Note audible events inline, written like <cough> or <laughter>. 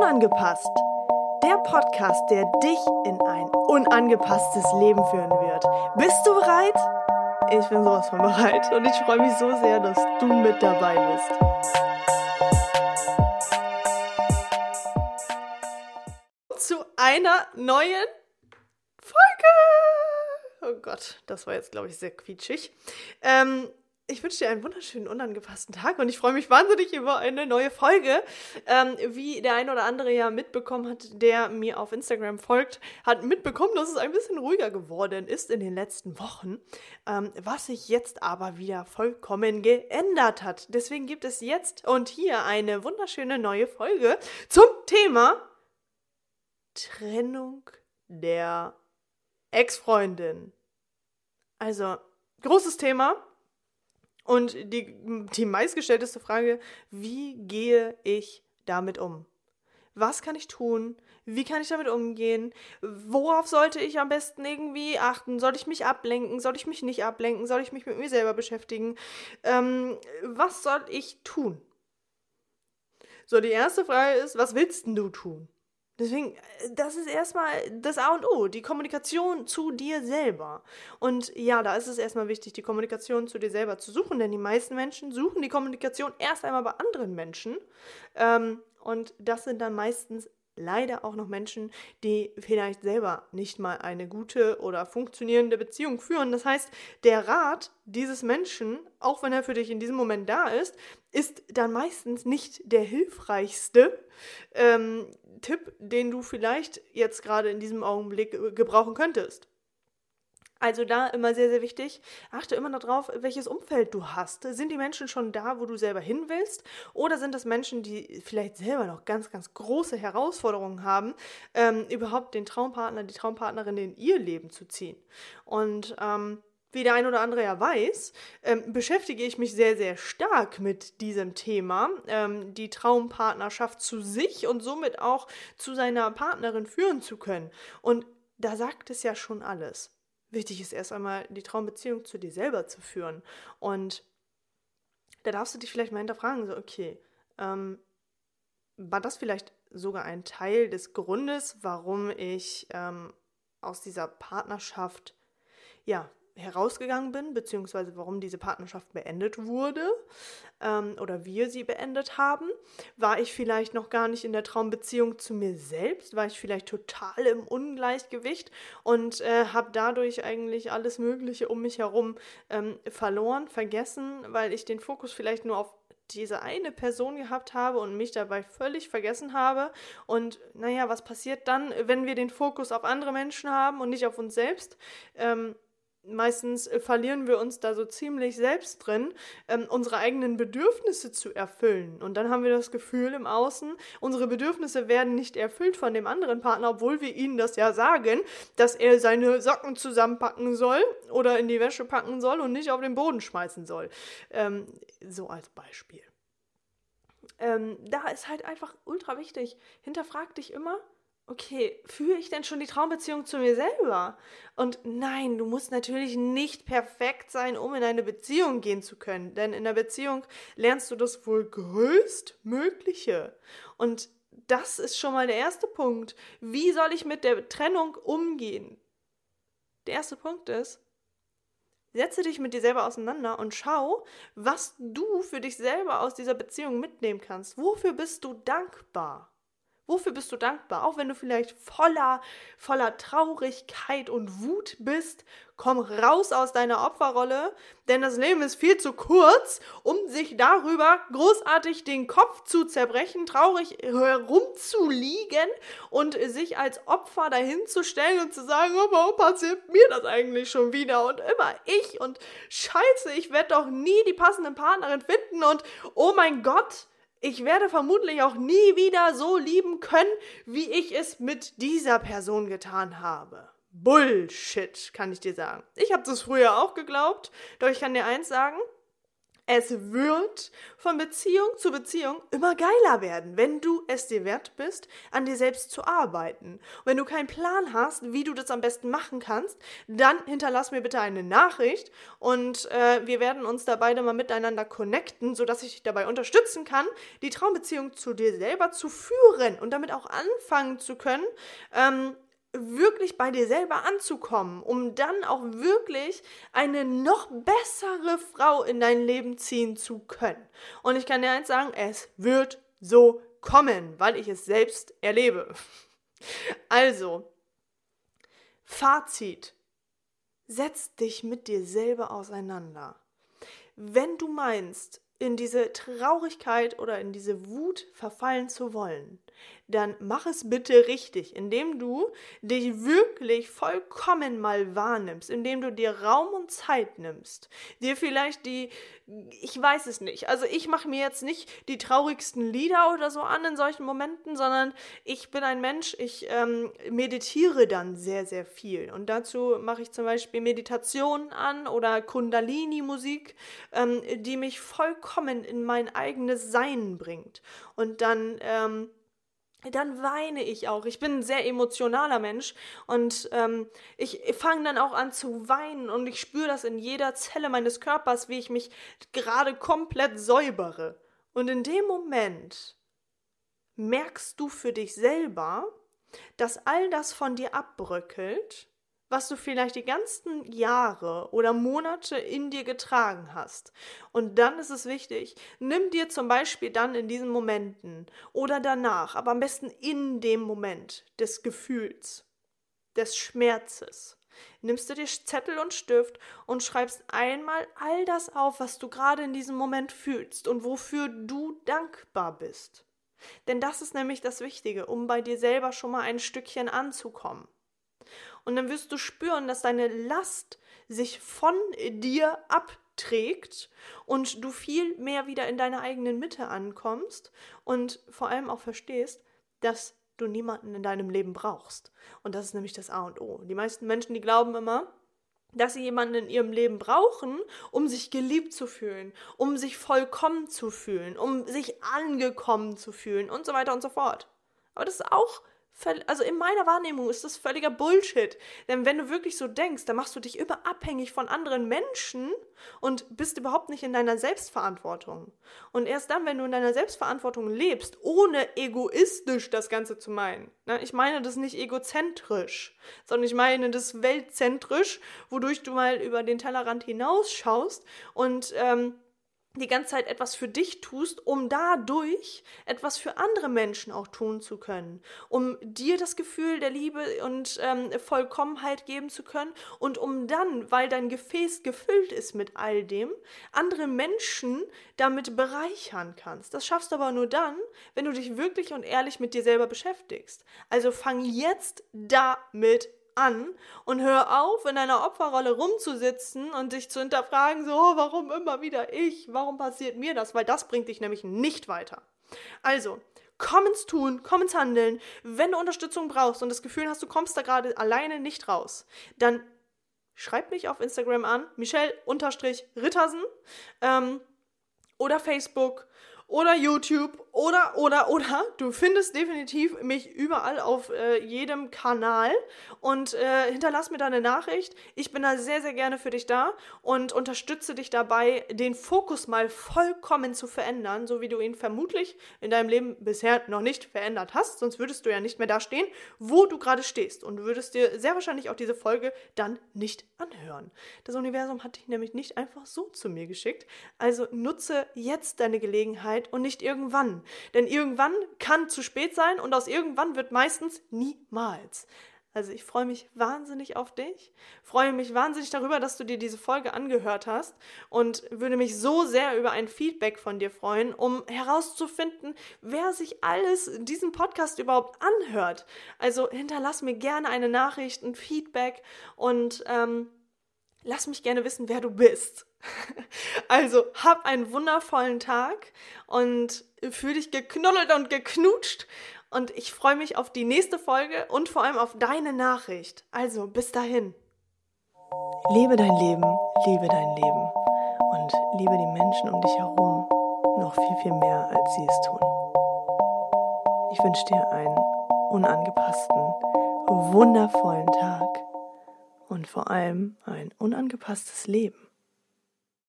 Unangepasst. Der Podcast, der dich in ein unangepasstes Leben führen wird. Bist du bereit? Ich bin sowas von bereit und ich freue mich so sehr, dass du mit dabei bist. Zu einer neuen Folge. Oh Gott, das war jetzt, glaube ich, sehr quietschig. Ähm, ich wünsche dir einen wunderschönen, unangepassten Tag und ich freue mich wahnsinnig über eine neue Folge. Ähm, wie der ein oder andere ja mitbekommen hat, der mir auf Instagram folgt, hat mitbekommen, dass es ein bisschen ruhiger geworden ist in den letzten Wochen, ähm, was sich jetzt aber wieder vollkommen geändert hat. Deswegen gibt es jetzt und hier eine wunderschöne neue Folge zum Thema Trennung der Ex-Freundin. Also, großes Thema und die, die meistgestellteste Frage, wie gehe ich damit um? Was kann ich tun? Wie kann ich damit umgehen? Worauf sollte ich am besten irgendwie achten? Soll ich mich ablenken? Soll ich mich nicht ablenken? Soll ich mich mit mir selber beschäftigen? Ähm, was soll ich tun? So, die erste Frage ist, was willst du tun? Deswegen, äh, das ist erstmal das A und O, die Kommunikation zu dir selber. Und ja, da ist es erstmal wichtig, die Kommunikation zu dir selber zu suchen, denn die meisten Menschen suchen die Kommunikation erst einmal bei anderen Menschen. Ähm, und das sind dann meistens leider auch noch Menschen, die vielleicht selber nicht mal eine gute oder funktionierende Beziehung führen. Das heißt, der Rat dieses Menschen, auch wenn er für dich in diesem Moment da ist, ist dann meistens nicht der hilfreichste ähm, Tipp, den du vielleicht jetzt gerade in diesem Augenblick gebrauchen könntest. Also da immer sehr, sehr wichtig, achte immer darauf, welches Umfeld du hast. Sind die Menschen schon da, wo du selber hin willst? Oder sind das Menschen, die vielleicht selber noch ganz, ganz große Herausforderungen haben, ähm, überhaupt den Traumpartner, die Traumpartnerin in ihr Leben zu ziehen? Und ähm, wie der ein oder andere ja weiß, ähm, beschäftige ich mich sehr, sehr stark mit diesem Thema, ähm, die Traumpartnerschaft zu sich und somit auch zu seiner Partnerin führen zu können. Und da sagt es ja schon alles. Wichtig ist erst einmal, die Traumbeziehung zu dir selber zu führen. Und da darfst du dich vielleicht mal hinterfragen, so, okay, ähm, war das vielleicht sogar ein Teil des Grundes, warum ich ähm, aus dieser Partnerschaft, ja, herausgegangen bin, beziehungsweise warum diese Partnerschaft beendet wurde ähm, oder wir sie beendet haben. War ich vielleicht noch gar nicht in der Traumbeziehung zu mir selbst? War ich vielleicht total im Ungleichgewicht und äh, habe dadurch eigentlich alles Mögliche um mich herum ähm, verloren, vergessen, weil ich den Fokus vielleicht nur auf diese eine Person gehabt habe und mich dabei völlig vergessen habe. Und naja, was passiert dann, wenn wir den Fokus auf andere Menschen haben und nicht auf uns selbst? Ähm, meistens äh, verlieren wir uns da so ziemlich selbst drin, ähm, unsere eigenen Bedürfnisse zu erfüllen. Und dann haben wir das Gefühl im Außen, unsere Bedürfnisse werden nicht erfüllt von dem anderen Partner, obwohl wir ihnen das ja sagen, dass er seine Socken zusammenpacken soll oder in die Wäsche packen soll und nicht auf den Boden schmeißen soll. Ähm, so als Beispiel. Ähm, da ist halt einfach ultra wichtig. Hinterfrag dich immer, okay, führe ich denn schon die Traumbeziehung zu mir selber? Und nein, du musst natürlich nicht perfekt sein, um in eine Beziehung gehen zu können. Denn in der Beziehung lernst du das wohl größtmögliche. Und das ist schon mal der erste Punkt. Wie soll ich mit der Trennung umgehen? Der erste Punkt ist, setze dich mit dir selber auseinander und schau, was du für dich selber aus dieser Beziehung mitnehmen kannst. Wofür bist du dankbar? Wofür bist du dankbar? Auch wenn du vielleicht voller, voller Traurigkeit und Wut bist, komm raus aus deiner Opferrolle, denn das Leben ist viel zu kurz, um sich darüber großartig den Kopf zu zerbrechen, traurig herumzuliegen und sich als Opfer dahinzustellen und zu sagen, oh, warum passiert mir das eigentlich schon wieder und immer ich und scheiße, ich werde doch nie die passende Partnerin finden und oh mein Gott, ich werde vermutlich auch nie wieder so lieben können, wie ich es mit dieser Person getan habe. Bullshit, kann ich dir sagen. Ich habe das früher auch geglaubt, doch ich kann dir eins sagen, Es wird von Beziehung zu Beziehung immer geiler werden, wenn du es dir wert bist, an dir selbst zu arbeiten. Und wenn du keinen Plan hast, wie du das am besten machen kannst, dann hinterlass mir bitte eine Nachricht und äh, wir werden uns da beide mal miteinander connecten, sodass ich dich dabei unterstützen kann, die Traumbeziehung zu dir selber zu führen und damit auch anfangen zu können, ähm, wirklich bei dir selber anzukommen, um dann auch wirklich eine noch bessere Frau in dein Leben ziehen zu können. Und ich kann dir eins sagen, es wird so kommen, weil ich es selbst erlebe. <laughs> Also, Fazit. Setz dich mit dir selber auseinander. Wenn du meinst, in diese Traurigkeit oder in diese Wut verfallen zu wollen, dann mach es bitte richtig, indem du dich wirklich vollkommen mal wahrnimmst, indem du dir Raum und Zeit nimmst, dir vielleicht die, ich weiß es nicht, also ich mache mir jetzt nicht die traurigsten Lieder oder so an in solchen Momenten, sondern ich bin ein Mensch, ich ähm, meditiere dann sehr, sehr viel. Und dazu mache ich zum Beispiel Meditationen an oder Kundalini-Musik, ähm, die mich vollkommen in mein eigenes Sein bringt. Und dann ähm, dann weine ich auch. Ich bin ein sehr emotionaler Mensch und ähm, ich fange dann auch an zu weinen und ich spüre das in jeder Zelle meines Körpers, wie ich mich gerade komplett säubere. Und in dem Moment merkst du für dich selber, dass all das von dir abbröckelt was du vielleicht die ganzen Jahre oder Monate in dir getragen hast. Und dann ist es wichtig, nimm dir zum Beispiel dann in diesen Momenten oder danach, aber am besten in dem Moment des Gefühls, des Schmerzes, nimmst du dir Zettel und Stift und schreibst einmal all das auf, was du gerade in diesem Moment fühlst und wofür du dankbar bist. Denn das ist nämlich das Wichtige, um bei dir selber schon mal ein Stückchen anzukommen. Und dann wirst du spüren, dass deine Last sich von dir abträgt und du viel mehr wieder in deiner eigenen Mitte ankommst und vor allem auch verstehst, dass du niemanden in deinem Leben brauchst. Und das ist nämlich das A und O. Die meisten Menschen, die glauben immer, dass sie jemanden in ihrem Leben brauchen, um sich geliebt zu fühlen, um sich vollkommen zu fühlen, um sich angekommen zu fühlen und so weiter und so fort. Aber das ist auch also in meiner Wahrnehmung ist das völliger Bullshit. Denn wenn du wirklich so denkst, dann machst du dich immer abhängig von anderen Menschen und bist überhaupt nicht in deiner Selbstverantwortung. Und erst dann, wenn du in deiner Selbstverantwortung lebst, ohne egoistisch das Ganze zu meinen, ne, ich meine das nicht egozentrisch, sondern ich meine das weltzentrisch, wodurch du mal über den Tellerrand hinausschaust und ähm, die ganze Zeit etwas für dich tust, um dadurch etwas für andere Menschen auch tun zu können, um dir das Gefühl der Liebe und ähm, Vollkommenheit geben zu können und um dann, weil dein Gefäß gefüllt ist mit all dem, andere Menschen damit bereichern kannst. Das schaffst du aber nur dann, wenn du dich wirklich und ehrlich mit dir selber beschäftigst. Also fang jetzt damit an und hör auf, in deiner Opferrolle rumzusitzen und dich zu hinterfragen, so, warum immer wieder ich? Warum passiert mir das? Weil das bringt dich nämlich nicht weiter. Also, komm ins Tun, komm ins Handeln. Wenn du Unterstützung brauchst und das Gefühl hast, du kommst da gerade alleine nicht raus, dann schreib mich auf Instagram an, Michelle-Rittersen ähm, oder Facebook oder YouTube oder, oder, oder. Du findest definitiv mich überall auf äh, jedem Kanal und äh, hinterlass mir deine Nachricht. Ich bin da sehr, sehr gerne für dich da und unterstütze dich dabei, den Fokus mal vollkommen zu verändern, so wie du ihn vermutlich in deinem Leben bisher noch nicht verändert hast. Sonst würdest du ja nicht mehr da stehen, wo du gerade stehst. Und würdest dir sehr wahrscheinlich auch diese Folge dann nicht anhören. Das Universum hat dich nämlich nicht einfach so zu mir geschickt. Also nutze jetzt deine Gelegenheit und nicht irgendwann. Denn irgendwann kann zu spät sein und aus irgendwann wird meistens niemals. Also ich freue mich wahnsinnig auf dich, freue mich wahnsinnig darüber, dass du dir diese Folge angehört hast und würde mich so sehr über ein Feedback von dir freuen, um herauszufinden, wer sich alles diesen Podcast überhaupt anhört. Also hinterlass mir gerne eine Nachricht, ein Feedback und ähm, lass mich gerne wissen, wer du bist. <laughs> Also, hab einen wundervollen Tag und fühl dich geknuddelt und geknutscht. Und ich freue mich auf die nächste Folge und vor allem auf deine Nachricht. Also, bis dahin. Lebe dein Leben, liebe dein Leben und liebe die Menschen um dich herum noch viel, viel mehr, als sie es tun. Ich wünsche dir einen unangepassten, wundervollen Tag und vor allem ein unangepasstes Leben.